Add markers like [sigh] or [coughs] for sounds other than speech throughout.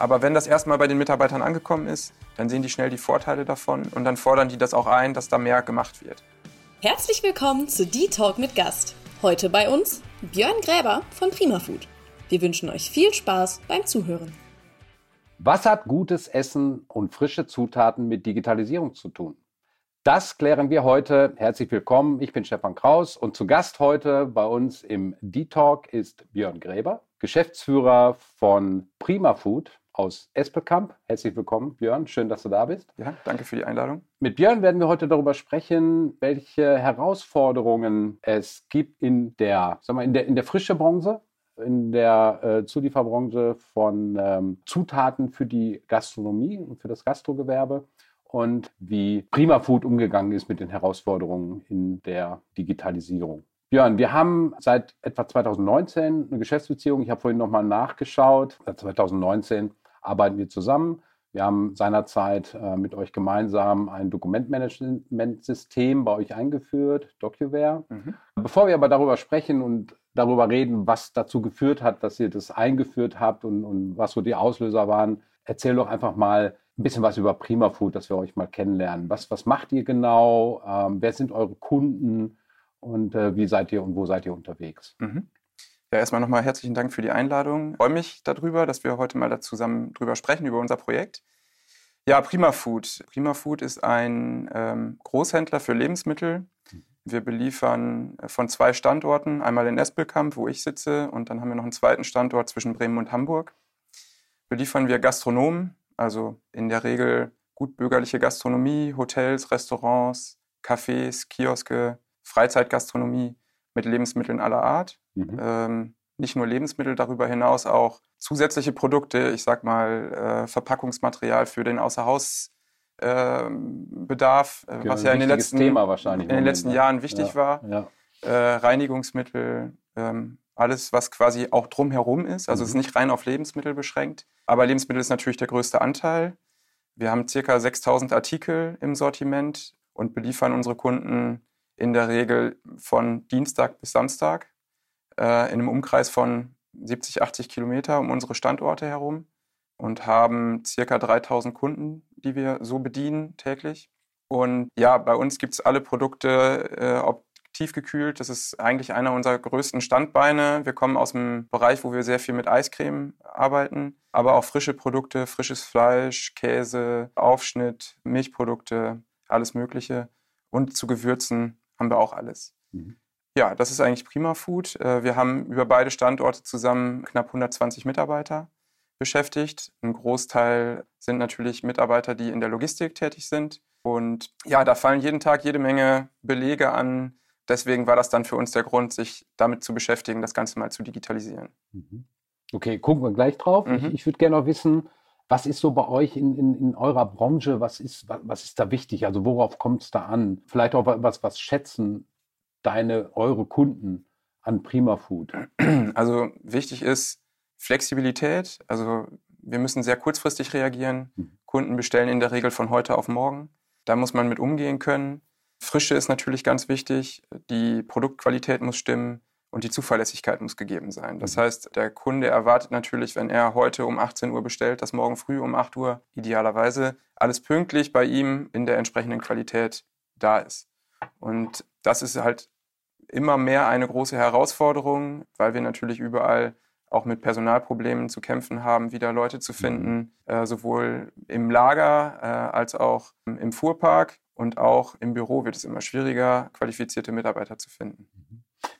Aber wenn das erstmal bei den Mitarbeitern angekommen ist, dann sehen die schnell die Vorteile davon und dann fordern die das auch ein, dass da mehr gemacht wird. Herzlich willkommen zu D-Talk mit Gast. Heute bei uns Björn Gräber von Prima Food. Wir wünschen euch viel Spaß beim Zuhören. Was hat gutes Essen und frische Zutaten mit Digitalisierung zu tun? Das klären wir heute. Herzlich willkommen. Ich bin Stefan Kraus und zu Gast heute bei uns im D-Talk ist Björn Gräber, Geschäftsführer von Prima Food aus Espelkamp. Herzlich willkommen, Björn. Schön, dass du da bist. Ja, danke für die Einladung. Mit Björn werden wir heute darüber sprechen, welche Herausforderungen es gibt in der, sag mal, in der, in der frische Branche, in der äh, Zulieferbranche von ähm, Zutaten für die Gastronomie und für das Gastrogewerbe und wie Prima Food umgegangen ist mit den Herausforderungen in der Digitalisierung. Björn, wir haben seit etwa 2019 eine Geschäftsbeziehung. Ich habe vorhin nochmal nachgeschaut. Seit 2019 arbeiten wir zusammen. Wir haben seinerzeit äh, mit euch gemeinsam ein Dokumentmanagementsystem bei euch eingeführt, DocuWare. Mhm. Bevor wir aber darüber sprechen und darüber reden, was dazu geführt hat, dass ihr das eingeführt habt und, und was so die Auslöser waren, erzähl doch einfach mal ein bisschen was über Prima Food, dass wir euch mal kennenlernen. Was, was macht ihr genau? Ähm, wer sind eure Kunden? Und äh, wie seid ihr und wo seid ihr unterwegs? Mhm. Ja, erstmal nochmal herzlichen Dank für die Einladung. Ich freue mich darüber, dass wir heute mal zusammen drüber sprechen, über unser Projekt. Ja, Prima Food. Prima Food ist ein ähm, Großhändler für Lebensmittel. Wir beliefern äh, von zwei Standorten, einmal in Espelkamp, wo ich sitze, und dann haben wir noch einen zweiten Standort zwischen Bremen und Hamburg. Beliefern wir Gastronomen, also in der Regel gutbürgerliche Gastronomie, Hotels, Restaurants, Cafés, Kioske, Freizeitgastronomie mit Lebensmitteln aller Art. Mhm. Ähm, nicht nur Lebensmittel, darüber hinaus auch zusätzliche Produkte, ich sag mal äh, Verpackungsmaterial für den Außerhausbedarf, äh, genau, was ja in den letzten, in den letzten ne? Jahren wichtig ja, war. Ja. Äh, Reinigungsmittel, ähm, alles, was quasi auch drumherum ist. Also mhm. es ist mhm. nicht rein auf Lebensmittel beschränkt. Aber Lebensmittel ist natürlich der größte Anteil. Wir haben circa 6000 Artikel im Sortiment und beliefern unsere Kunden in der Regel von Dienstag bis Samstag äh, in einem Umkreis von 70, 80 Kilometer um unsere Standorte herum und haben circa 3000 Kunden, die wir so bedienen täglich. Und ja, bei uns gibt es alle Produkte, äh, ob tiefgekühlt, das ist eigentlich einer unserer größten Standbeine. Wir kommen aus dem Bereich, wo wir sehr viel mit Eiscreme arbeiten, aber auch frische Produkte, frisches Fleisch, Käse, Aufschnitt, Milchprodukte, alles Mögliche. Und zu Gewürzen haben wir auch alles. Mhm. Ja, das ist eigentlich Prima Food. Äh, wir haben über beide Standorte zusammen knapp 120 Mitarbeiter beschäftigt. Ein Großteil sind natürlich Mitarbeiter, die in der Logistik tätig sind. Und ja, da fallen jeden Tag jede Menge Belege an. Deswegen war das dann für uns der Grund, sich damit zu beschäftigen, das Ganze mal zu digitalisieren. Mhm. Okay, gucken wir gleich drauf. Mhm. Ich, ich würde gerne noch wissen, was ist so bei euch in, in, in eurer Branche, was ist, was, was ist da wichtig? Also worauf kommt es da an? Vielleicht auch was, was schätzen deine, eure Kunden an Prima Food? Also wichtig ist Flexibilität. Also wir müssen sehr kurzfristig reagieren. Mhm. Kunden bestellen in der Regel von heute auf morgen. Da muss man mit umgehen können. Frische ist natürlich ganz wichtig. Die Produktqualität muss stimmen und die Zuverlässigkeit muss gegeben sein. Das mhm. heißt, der Kunde erwartet natürlich, wenn er heute um 18 Uhr bestellt, dass morgen früh um 8 Uhr idealerweise alles pünktlich bei ihm in der entsprechenden Qualität da ist. Und das ist halt immer mehr eine große Herausforderung, weil wir natürlich überall auch mit Personalproblemen zu kämpfen haben, wieder Leute zu finden, mhm. äh, sowohl im Lager äh, als auch im Fuhrpark und auch im Büro wird es immer schwieriger, qualifizierte Mitarbeiter zu finden.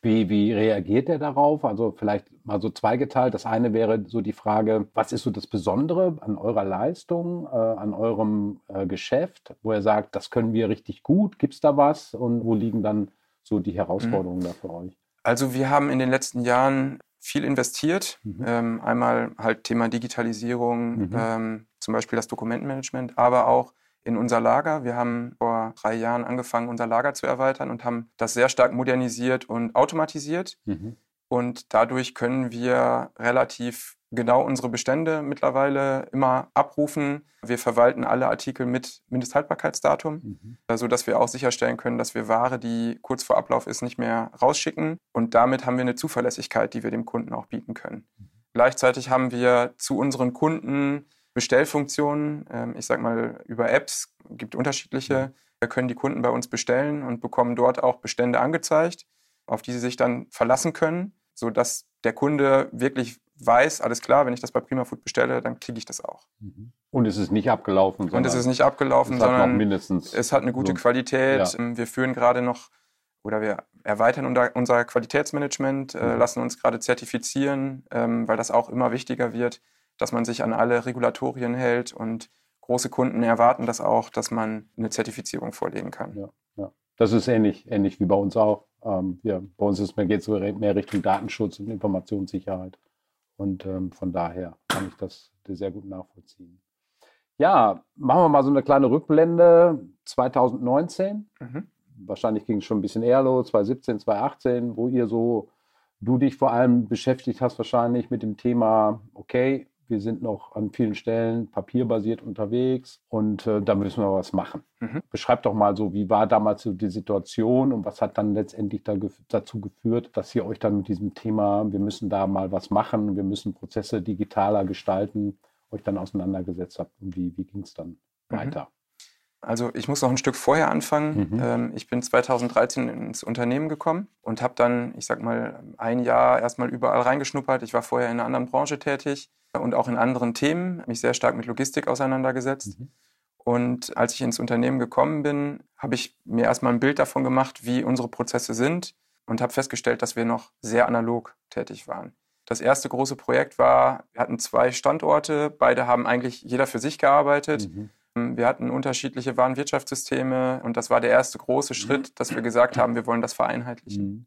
Wie, wie reagiert er darauf? Also vielleicht mal so zweigeteilt. Das eine wäre so die Frage, was ist so das Besondere an eurer Leistung, äh, an eurem äh, Geschäft, wo er sagt, das können wir richtig gut, gibt es da was? Und wo liegen dann so die Herausforderungen mhm. da für euch? Also wir haben in den letzten Jahren viel investiert. Mhm. Ähm, einmal halt Thema Digitalisierung, mhm. ähm, zum Beispiel das Dokumentenmanagement, aber auch in unser Lager. Wir haben vor drei Jahren angefangen, unser Lager zu erweitern und haben das sehr stark modernisiert und automatisiert. Mhm. Und dadurch können wir relativ genau unsere Bestände mittlerweile immer abrufen. Wir verwalten alle Artikel mit Mindesthaltbarkeitsdatum, mhm. sodass wir auch sicherstellen können, dass wir Ware, die kurz vor Ablauf ist, nicht mehr rausschicken. Und damit haben wir eine Zuverlässigkeit, die wir dem Kunden auch bieten können. Mhm. Gleichzeitig haben wir zu unseren Kunden Bestellfunktionen, ähm, ich sag mal über Apps, gibt unterschiedliche. Wir können die Kunden bei uns bestellen und bekommen dort auch Bestände angezeigt, auf die sie sich dann verlassen können, sodass der Kunde wirklich weiß, alles klar, wenn ich das bei Prima Food bestelle, dann kriege ich das auch. Mhm. Und es ist nicht abgelaufen. Und es ist nicht abgelaufen, sondern mindestens es hat eine gute so, Qualität. Ja. Wir führen gerade noch oder wir erweitern unser Qualitätsmanagement, äh, mhm. lassen uns gerade zertifizieren, ähm, weil das auch immer wichtiger wird, dass man sich an alle Regulatorien hält und große Kunden erwarten das auch, dass man eine Zertifizierung vorlegen kann. Ja, ja. Das ist ähnlich, ähnlich wie bei uns auch. Ähm, ja, bei uns ist, geht es mehr Richtung Datenschutz und Informationssicherheit. Und ähm, von daher kann ich das sehr gut nachvollziehen. Ja, machen wir mal so eine kleine Rückblende. 2019, mhm. wahrscheinlich ging es schon ein bisschen eher los, 2017, 2018, wo ihr so, du dich vor allem beschäftigt hast, wahrscheinlich mit dem Thema, okay, wir sind noch an vielen Stellen papierbasiert unterwegs und äh, da müssen wir was machen. Mhm. Beschreibt doch mal so, wie war damals so die Situation und was hat dann letztendlich da gef dazu geführt, dass ihr euch dann mit diesem Thema, wir müssen da mal was machen, wir müssen Prozesse digitaler gestalten, euch dann auseinandergesetzt habt und wie, wie ging es dann mhm. weiter? Also ich muss noch ein Stück vorher anfangen. Mhm. Ähm, ich bin 2013 ins Unternehmen gekommen und habe dann, ich sag mal, ein Jahr erstmal überall reingeschnuppert. Ich war vorher in einer anderen Branche tätig und auch in anderen Themen, mich sehr stark mit Logistik auseinandergesetzt. Mhm. Und als ich ins Unternehmen gekommen bin, habe ich mir erstmal ein Bild davon gemacht, wie unsere Prozesse sind und habe festgestellt, dass wir noch sehr analog tätig waren. Das erste große Projekt war, wir hatten zwei Standorte, beide haben eigentlich jeder für sich gearbeitet. Mhm. Wir hatten unterschiedliche Warenwirtschaftssysteme und das war der erste große Schritt, dass wir gesagt haben, wir wollen das vereinheitlichen. Mhm.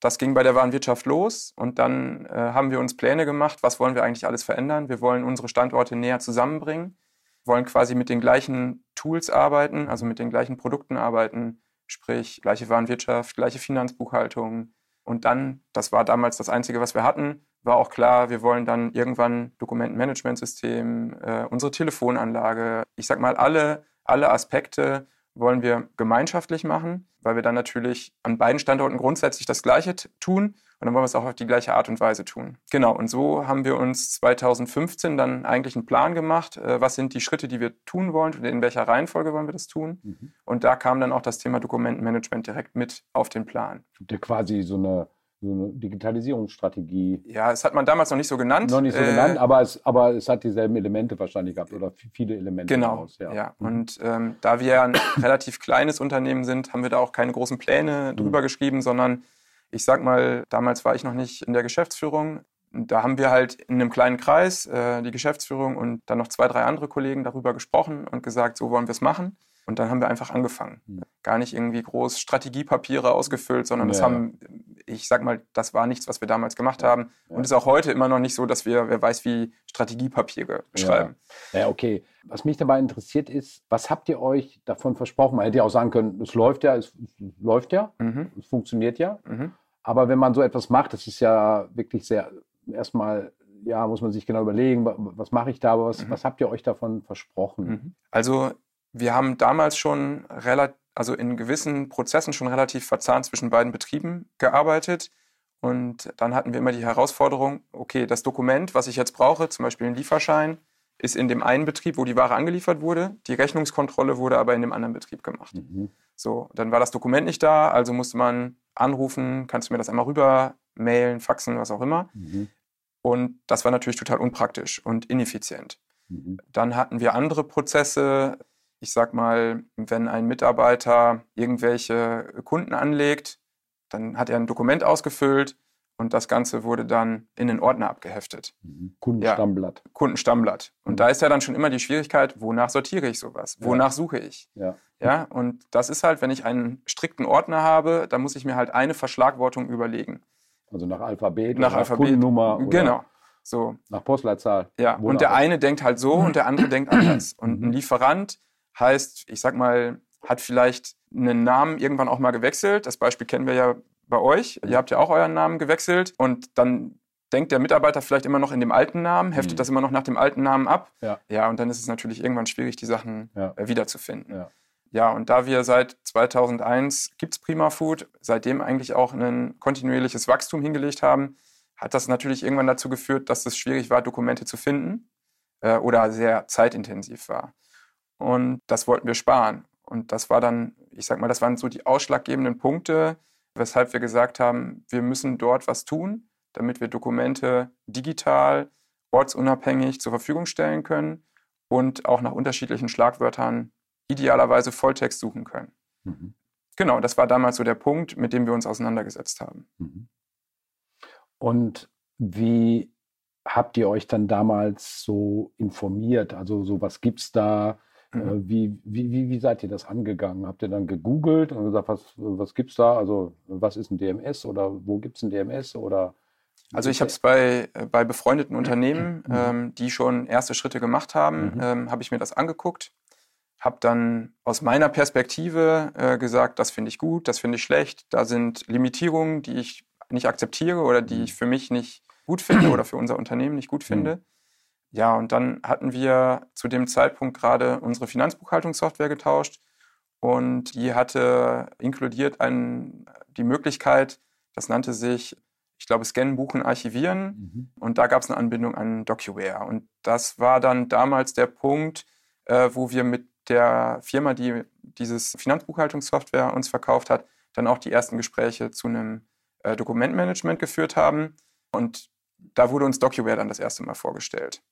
Das ging bei der Warenwirtschaft los und dann äh, haben wir uns Pläne gemacht, was wollen wir eigentlich alles verändern. Wir wollen unsere Standorte näher zusammenbringen, wollen quasi mit den gleichen Tools arbeiten, also mit den gleichen Produkten arbeiten, sprich gleiche Warenwirtschaft, gleiche Finanzbuchhaltung. Und dann, das war damals das Einzige, was wir hatten, war auch klar, wir wollen dann irgendwann Dokumentenmanagementsystem, äh, unsere Telefonanlage, ich sag mal, alle, alle Aspekte wollen wir gemeinschaftlich machen, weil wir dann natürlich an beiden Standorten grundsätzlich das Gleiche tun und dann wollen wir es auch auf die gleiche Art und Weise tun. Genau, und so haben wir uns 2015 dann eigentlich einen Plan gemacht, äh, was sind die Schritte, die wir tun wollen und in welcher Reihenfolge wollen wir das tun. Mhm. Und da kam dann auch das Thema Dokumentenmanagement direkt mit auf den Plan. Der quasi so eine so eine Digitalisierungsstrategie. Ja, es hat man damals noch nicht so genannt. Noch nicht so äh, genannt, aber es, aber es hat dieselben Elemente wahrscheinlich gehabt oder viele Elemente. Genau. Daraus, ja. ja. Mhm. Und ähm, da wir ein [coughs] relativ kleines Unternehmen sind, haben wir da auch keine großen Pläne mhm. drüber mhm. geschrieben, sondern ich sag mal, damals war ich noch nicht in der Geschäftsführung. Da haben wir halt in einem kleinen Kreis, äh, die Geschäftsführung und dann noch zwei, drei andere Kollegen darüber gesprochen und gesagt, so wollen wir es machen. Und dann haben wir einfach angefangen. Mhm. Gar nicht irgendwie groß Strategiepapiere ausgefüllt, sondern ja. das haben, ich sag mal, das war nichts, was wir damals gemacht haben. Ja. Und ist auch heute immer noch nicht so, dass wir, wer weiß, wie Strategiepapiere beschreiben. Ja. ja, okay. Was mich dabei interessiert ist, was habt ihr euch davon versprochen? Man hätte ja auch sagen können, es läuft ja, es, es läuft ja, mhm. es funktioniert ja. Mhm. Aber wenn man so etwas macht, das ist ja wirklich sehr, erstmal ja, muss man sich genau überlegen, was mache ich da, aber was, mhm. was habt ihr euch davon versprochen? Mhm. Also wir haben damals schon relativ, also in gewissen Prozessen schon relativ verzahnt zwischen beiden Betrieben gearbeitet. Und dann hatten wir immer die Herausforderung, okay, das Dokument, was ich jetzt brauche, zum Beispiel ein Lieferschein, ist in dem einen Betrieb, wo die Ware angeliefert wurde. Die Rechnungskontrolle wurde aber in dem anderen Betrieb gemacht. Mhm. So, dann war das Dokument nicht da, also musste man anrufen, kannst du mir das einmal rüber mailen, faxen, was auch immer. Mhm. Und das war natürlich total unpraktisch und ineffizient. Mhm. Dann hatten wir andere Prozesse, ich sag mal, wenn ein Mitarbeiter irgendwelche Kunden anlegt, dann hat er ein Dokument ausgefüllt und das Ganze wurde dann in den Ordner abgeheftet. Mhm. Kundenstammblatt. Ja, Kundenstammblatt. Und mhm. da ist ja dann schon immer die Schwierigkeit, wonach sortiere ich sowas? Wonach ja. suche ich? Ja. ja. Und das ist halt, wenn ich einen strikten Ordner habe, dann muss ich mir halt eine Verschlagwortung überlegen. Also nach Alphabet, nach, Alphabet. Kundennummer. Genau. So. Nach Postleitzahl. Ja, und der eine denkt halt so und der andere denkt [clears throat] anders. Und ein Lieferant Heißt, ich sag mal, hat vielleicht einen Namen irgendwann auch mal gewechselt. Das Beispiel kennen wir ja bei euch. Ihr habt ja auch euren Namen gewechselt und dann denkt der Mitarbeiter vielleicht immer noch in dem alten Namen, heftet mhm. das immer noch nach dem alten Namen ab. Ja. ja, und dann ist es natürlich irgendwann schwierig, die Sachen ja. Äh, wiederzufinden. Ja. ja, und da wir seit 2001 gibt es Prima Food, seitdem eigentlich auch ein kontinuierliches Wachstum hingelegt haben, hat das natürlich irgendwann dazu geführt, dass es schwierig war, Dokumente zu finden äh, oder sehr zeitintensiv war. Und das wollten wir sparen. Und das war dann, ich sag mal, das waren so die ausschlaggebenden Punkte, weshalb wir gesagt haben, wir müssen dort was tun, damit wir Dokumente digital, ortsunabhängig zur Verfügung stellen können und auch nach unterschiedlichen Schlagwörtern idealerweise Volltext suchen können. Mhm. Genau, das war damals so der Punkt, mit dem wir uns auseinandergesetzt haben. Mhm. Und wie habt ihr euch dann damals so informiert? Also so was gibt es da? Äh, mhm. Wie, wie, wie, wie, seid ihr das angegangen? Habt ihr dann gegoogelt und gesagt, was, was gibt es da? Also was ist ein DMS oder wo gibt es ein DMS? Oder also ich habe es bei, äh, bei befreundeten Unternehmen, mhm. ähm, die schon erste Schritte gemacht haben, mhm. ähm, habe ich mir das angeguckt, habe dann aus meiner Perspektive äh, gesagt, das finde ich gut, das finde ich schlecht, da sind Limitierungen, die ich nicht akzeptiere oder die ich für mich nicht gut finde oder für unser Unternehmen nicht gut finde. Mhm. Ja, und dann hatten wir zu dem Zeitpunkt gerade unsere Finanzbuchhaltungssoftware getauscht und die hatte inkludiert ein, die Möglichkeit, das nannte sich, ich glaube, Scannen, Buchen, Archivieren mhm. und da gab es eine Anbindung an DocuWare. Und das war dann damals der Punkt, äh, wo wir mit der Firma, die dieses Finanzbuchhaltungssoftware uns verkauft hat, dann auch die ersten Gespräche zu einem äh, Dokumentmanagement geführt haben. Und da wurde uns DocuWare dann das erste Mal vorgestellt.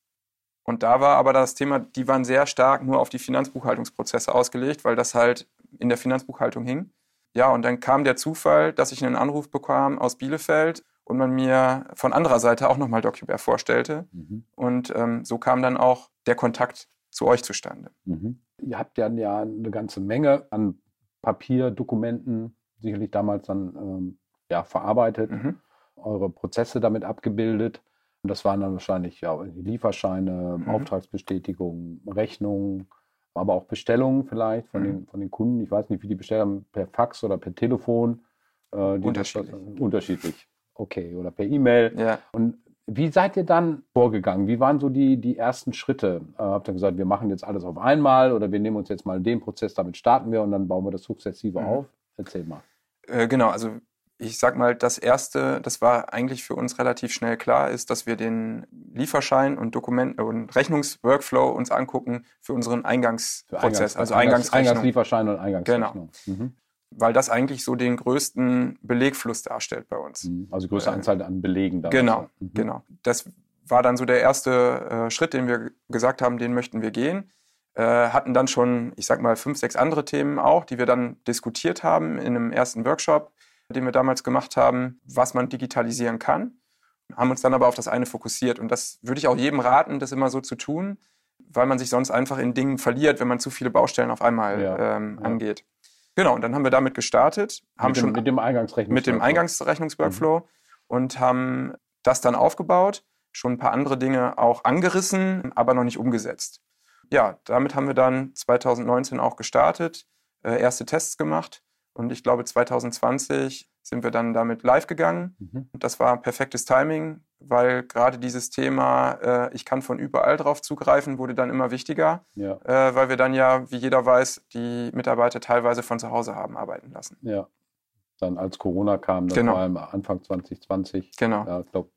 Und da war aber das Thema, die waren sehr stark nur auf die Finanzbuchhaltungsprozesse ausgelegt, weil das halt in der Finanzbuchhaltung hing. Ja, und dann kam der Zufall, dass ich einen Anruf bekam aus Bielefeld und man mir von anderer Seite auch nochmal DocuWare vorstellte. Mhm. Und ähm, so kam dann auch der Kontakt zu euch zustande. Mhm. Ihr habt ja, ja eine ganze Menge an Papierdokumenten sicherlich damals dann ähm, ja, verarbeitet, mhm. eure Prozesse damit abgebildet. Und das waren dann wahrscheinlich ja, Lieferscheine, mhm. Auftragsbestätigungen, Rechnungen, aber auch Bestellungen vielleicht von, mhm. den, von den Kunden. Ich weiß nicht, wie die bestellen, per Fax oder per Telefon. Äh, unterschiedlich. Das, unterschiedlich. Okay, oder per E-Mail. Ja. Und wie seid ihr dann vorgegangen? Wie waren so die, die ersten Schritte? Äh, habt ihr gesagt, wir machen jetzt alles auf einmal oder wir nehmen uns jetzt mal den Prozess, damit starten wir und dann bauen wir das sukzessive mhm. auf? Erzähl mal. Äh, genau, also ich sag mal, das erste, das war eigentlich für uns relativ schnell klar, ist, dass wir den Lieferschein und Dokument und Rechnungsworkflow uns angucken für unseren Eingangsprozess, Eingangs, also Eingangsrechnung. Eingangslieferschein und Eingangsrechnung. Genau. Mhm. Weil das eigentlich so den größten Belegfluss darstellt bei uns. Mhm. Also größte äh, Anzahl an Belegen. Dann genau, mhm. genau. Das war dann so der erste äh, Schritt, den wir gesagt haben, den möchten wir gehen. Äh, hatten dann schon, ich sag mal, fünf, sechs andere Themen auch, die wir dann diskutiert haben in einem ersten Workshop den wir damals gemacht haben, was man digitalisieren kann, haben uns dann aber auf das eine fokussiert. Und das würde ich auch jedem raten, das immer so zu tun, weil man sich sonst einfach in Dingen verliert, wenn man zu viele Baustellen auf einmal ja, ähm, ja. angeht. Genau, und dann haben wir damit gestartet, haben mit dem, schon mit dem Eingangsrechnungsworkflow, mit dem Eingangsrechnungsworkflow mhm. und haben das dann aufgebaut, schon ein paar andere Dinge auch angerissen, aber noch nicht umgesetzt. Ja, damit haben wir dann 2019 auch gestartet, äh, erste Tests gemacht und ich glaube, 2020 sind wir dann damit live gegangen. Mhm. Und das war perfektes Timing, weil gerade dieses Thema, äh, ich kann von überall drauf zugreifen, wurde dann immer wichtiger, ja. äh, weil wir dann ja, wie jeder weiß, die Mitarbeiter teilweise von zu Hause haben arbeiten lassen. Ja. Dann als Corona kam, das genau. war Anfang 2020. Genau. Ja, ich glaube,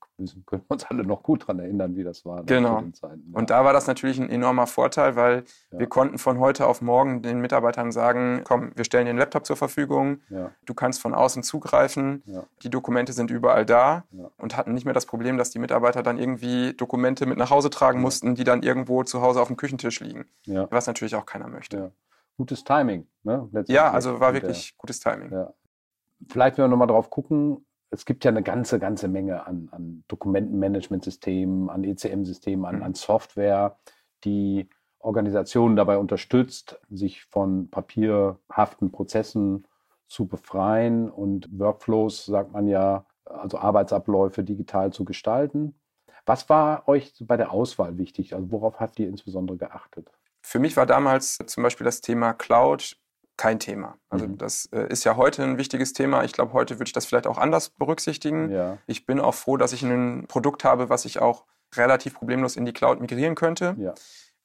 können uns alle noch gut daran erinnern, wie das war. Genau. Ja. Und da war das natürlich ein enormer Vorteil, weil ja. wir konnten von heute auf morgen den Mitarbeitern sagen, komm, wir stellen den Laptop zur Verfügung, ja. du kannst von außen zugreifen, die Dokumente sind überall da und hatten nicht mehr das Problem, dass die Mitarbeiter dann irgendwie Dokumente mit nach Hause tragen mussten, die dann irgendwo zu Hause auf dem Küchentisch liegen, was natürlich auch keiner möchte. Gutes Timing. Ne? Ja, also war wirklich gutes Timing. Vielleicht, wenn wir nochmal drauf gucken, es gibt ja eine ganze, ganze Menge an, an Dokumentenmanagementsystemen, an ECM-Systemen, an, mhm. an Software, die Organisationen dabei unterstützt, sich von papierhaften Prozessen zu befreien und Workflows, sagt man ja, also Arbeitsabläufe digital zu gestalten. Was war euch bei der Auswahl wichtig? Also worauf habt ihr insbesondere geachtet? Für mich war damals zum Beispiel das Thema Cloud kein Thema. Also mhm. das äh, ist ja heute ein wichtiges Thema. Ich glaube, heute würde ich das vielleicht auch anders berücksichtigen. Ja. Ich bin auch froh, dass ich ein Produkt habe, was ich auch relativ problemlos in die Cloud migrieren könnte. Ja.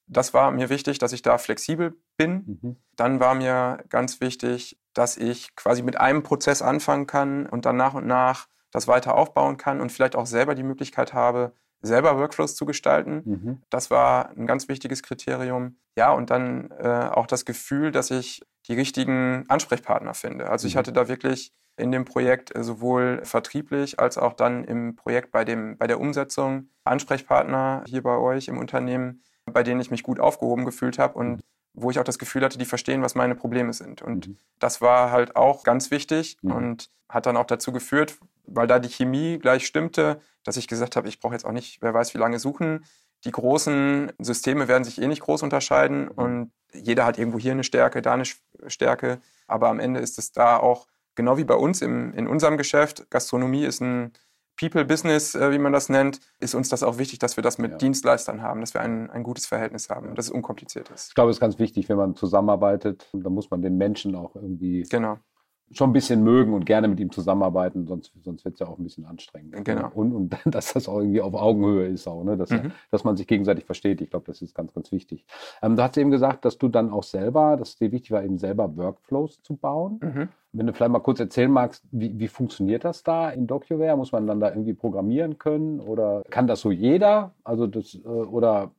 Das war mir wichtig, dass ich da flexibel bin. Mhm. Dann war mir ganz wichtig, dass ich quasi mit einem Prozess anfangen kann und dann nach und nach das weiter aufbauen kann und vielleicht auch selber die Möglichkeit habe, selber Workflows zu gestalten. Mhm. Das war ein ganz wichtiges Kriterium. Ja, und dann äh, auch das Gefühl, dass ich die richtigen Ansprechpartner finde. Also ich mhm. hatte da wirklich in dem Projekt äh, sowohl vertrieblich als auch dann im Projekt bei, dem, bei der Umsetzung Ansprechpartner hier bei euch im Unternehmen, bei denen ich mich gut aufgehoben gefühlt habe und wo ich auch das Gefühl hatte, die verstehen, was meine Probleme sind. Und mhm. das war halt auch ganz wichtig mhm. und hat dann auch dazu geführt, weil da die Chemie gleich stimmte, dass ich gesagt habe, ich brauche jetzt auch nicht, wer weiß, wie lange suchen. Die großen Systeme werden sich eh nicht groß unterscheiden mhm. und jeder hat irgendwo hier eine Stärke, da eine Stärke. Aber am Ende ist es da auch, genau wie bei uns im, in unserem Geschäft, Gastronomie ist ein People-Business, äh, wie man das nennt, ist uns das auch wichtig, dass wir das mit ja. Dienstleistern haben, dass wir ein, ein gutes Verhältnis haben und dass es unkompliziert ist. Ich glaube, es ist ganz wichtig, wenn man zusammenarbeitet, dann muss man den Menschen auch irgendwie genau schon ein bisschen mögen und gerne mit ihm zusammenarbeiten, sonst, sonst wird es ja auch ein bisschen anstrengend. Genau. Und, und [laughs] dass das auch irgendwie auf Augenhöhe ist, auch, ne? dass, mhm. dass man sich gegenseitig versteht. Ich glaube, das ist ganz, ganz wichtig. Ähm, du hast eben gesagt, dass du dann auch selber, dass es dir wichtig war, eben selber Workflows zu bauen. Mhm. Wenn du vielleicht mal kurz erzählen magst, wie, wie funktioniert das da in DocuWare? Muss man dann da irgendwie programmieren können oder kann das so jeder? Also das, äh, oder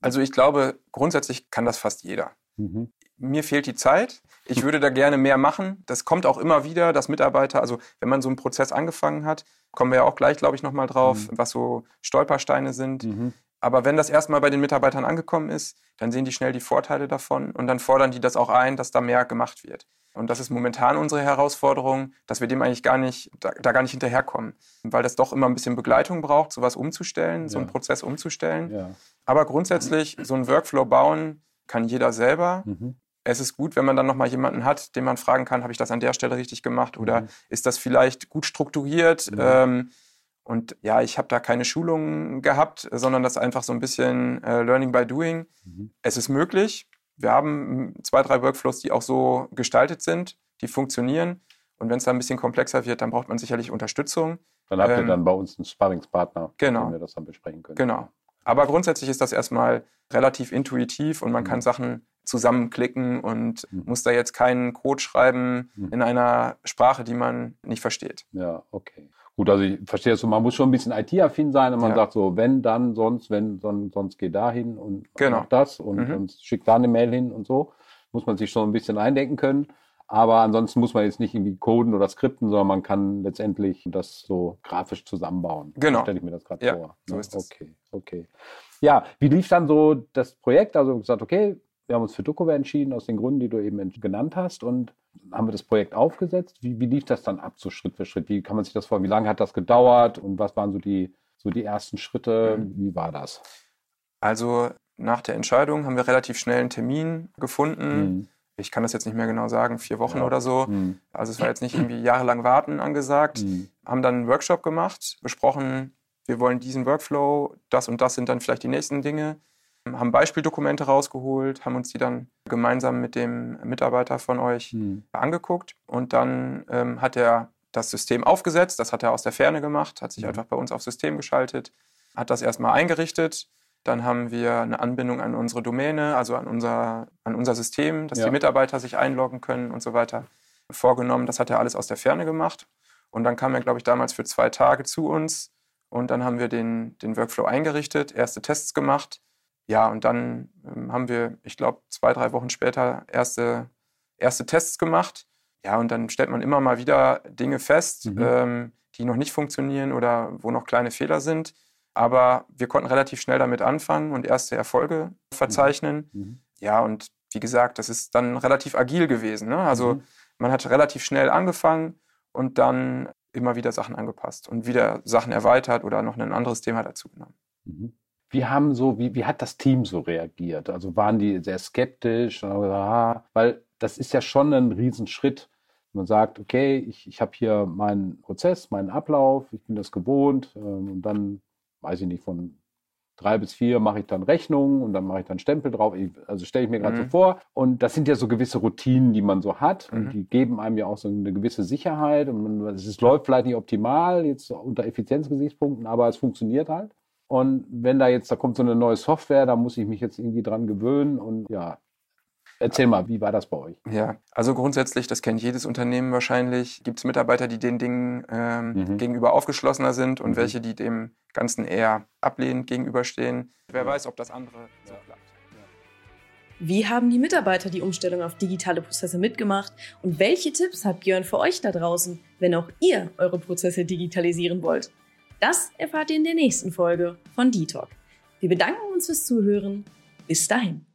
also ich glaube, grundsätzlich kann das fast jeder. Mhm mir fehlt die Zeit. Ich würde da gerne mehr machen. Das kommt auch immer wieder, dass Mitarbeiter, also wenn man so einen Prozess angefangen hat, kommen wir ja auch gleich, glaube ich, nochmal drauf, mhm. was so Stolpersteine sind. Mhm. Aber wenn das erstmal bei den Mitarbeitern angekommen ist, dann sehen die schnell die Vorteile davon und dann fordern die das auch ein, dass da mehr gemacht wird. Und das ist momentan unsere Herausforderung, dass wir dem eigentlich gar nicht, da, da gar nicht hinterherkommen. Weil das doch immer ein bisschen Begleitung braucht, sowas umzustellen, ja. so einen Prozess umzustellen. Ja. Aber grundsätzlich, so einen Workflow bauen kann jeder selber. Mhm es ist gut, wenn man dann nochmal jemanden hat, den man fragen kann, habe ich das an der Stelle richtig gemacht oder mhm. ist das vielleicht gut strukturiert? Mhm. Ähm, und ja, ich habe da keine Schulungen gehabt, sondern das einfach so ein bisschen äh, Learning by Doing. Mhm. Es ist möglich. Wir haben zwei, drei Workflows, die auch so gestaltet sind, die funktionieren. Und wenn es dann ein bisschen komplexer wird, dann braucht man sicherlich Unterstützung. Dann habt ähm, ihr dann bei uns einen Sparringspartner, genau. mit dem wir das dann besprechen können. Genau. Aber grundsätzlich ist das erstmal relativ intuitiv und man mhm. kann Sachen zusammenklicken und mhm. muss da jetzt keinen Code schreiben mhm. in einer Sprache, die man nicht versteht. Ja, okay. Gut, also ich verstehe das so, man muss schon ein bisschen IT-affin sein und man ja. sagt so, wenn, dann, sonst, wenn, sonst, sonst geh da hin und genau. mach das und, mhm. und schick da eine Mail hin und so. Muss man sich schon ein bisschen eindenken können. Aber ansonsten muss man jetzt nicht irgendwie coden oder skripten, sondern man kann letztendlich das so grafisch zusammenbauen. Genau. Stelle ich mir das gerade ja, vor. So ist es. Okay, okay. Ja, wie lief dann so das Projekt? Also gesagt, okay, wir haben uns für DocuWare entschieden, aus den Gründen, die du eben genannt hast. Und haben wir das Projekt aufgesetzt. Wie, wie lief das dann ab, so Schritt für Schritt? Wie kann man sich das vorstellen? Wie lange hat das gedauert? Und was waren so die, so die ersten Schritte? Mhm. Wie war das? Also nach der Entscheidung haben wir relativ schnell einen Termin gefunden. Mhm. Ich kann das jetzt nicht mehr genau sagen, vier Wochen ja. oder so. Mhm. Also es war jetzt nicht irgendwie jahrelang warten angesagt. Mhm. Haben dann einen Workshop gemacht, besprochen, wir wollen diesen Workflow, das und das sind dann vielleicht die nächsten Dinge haben Beispieldokumente rausgeholt, haben uns die dann gemeinsam mit dem Mitarbeiter von euch mhm. angeguckt und dann ähm, hat er das System aufgesetzt, das hat er aus der Ferne gemacht, hat sich mhm. einfach bei uns aufs System geschaltet, hat das erstmal eingerichtet. Dann haben wir eine Anbindung an unsere Domäne, also an unser, an unser System, dass ja. die Mitarbeiter sich einloggen können und so weiter vorgenommen. Das hat er alles aus der Ferne gemacht. Und dann kam er, glaube ich, damals für zwei Tage zu uns und dann haben wir den, den Workflow eingerichtet, erste Tests gemacht ja, und dann ähm, haben wir, ich glaube, zwei, drei Wochen später erste, erste Tests gemacht. Ja, und dann stellt man immer mal wieder Dinge fest, mhm. ähm, die noch nicht funktionieren oder wo noch kleine Fehler sind. Aber wir konnten relativ schnell damit anfangen und erste Erfolge verzeichnen. Mhm. mhm. Ja, und wie gesagt, das ist dann relativ agil gewesen. Ne? Also mhm. man hat relativ schnell angefangen und dann immer wieder Sachen angepasst und wieder Sachen erweitert oder noch ein anderes Thema dazu genommen. Mhm. Wie haben so, wie, wie hat das Team so reagiert? Also waren die sehr skeptisch? Ah, weil das ist ja schon ein Riesenschritt. Man sagt, okay, ich, ich habe hier meinen Prozess, meinen Ablauf, ich bin das gewohnt ähm, und dann, weiß ich nicht, von drei bis vier mache ich dann Rechnungen und dann mache ich dann Stempel drauf. Also stelle ich mir gerade mhm. so vor. Und das sind ja so gewisse Routinen, die man so hat. Mhm. Und die geben einem ja auch so eine gewisse Sicherheit. Und es läuft vielleicht nicht optimal, jetzt unter Effizienzgesichtspunkten, aber es funktioniert halt. Und wenn da jetzt, da kommt so eine neue Software, da muss ich mich jetzt irgendwie dran gewöhnen und ja. Erzähl mal, wie war das bei euch? Ja, also grundsätzlich, das kennt jedes Unternehmen wahrscheinlich, gibt es Mitarbeiter, die den Dingen ähm, mhm. gegenüber aufgeschlossener sind und mhm. welche, die dem Ganzen eher ablehnend gegenüberstehen. Wer weiß, ob das andere so klappt. Wie haben die Mitarbeiter die Umstellung auf digitale Prozesse mitgemacht und welche Tipps hat Björn für euch da draußen, wenn auch ihr eure Prozesse digitalisieren wollt? Das erfahrt ihr in der nächsten Folge von D-Talk. Wir bedanken uns fürs Zuhören. Bis dahin.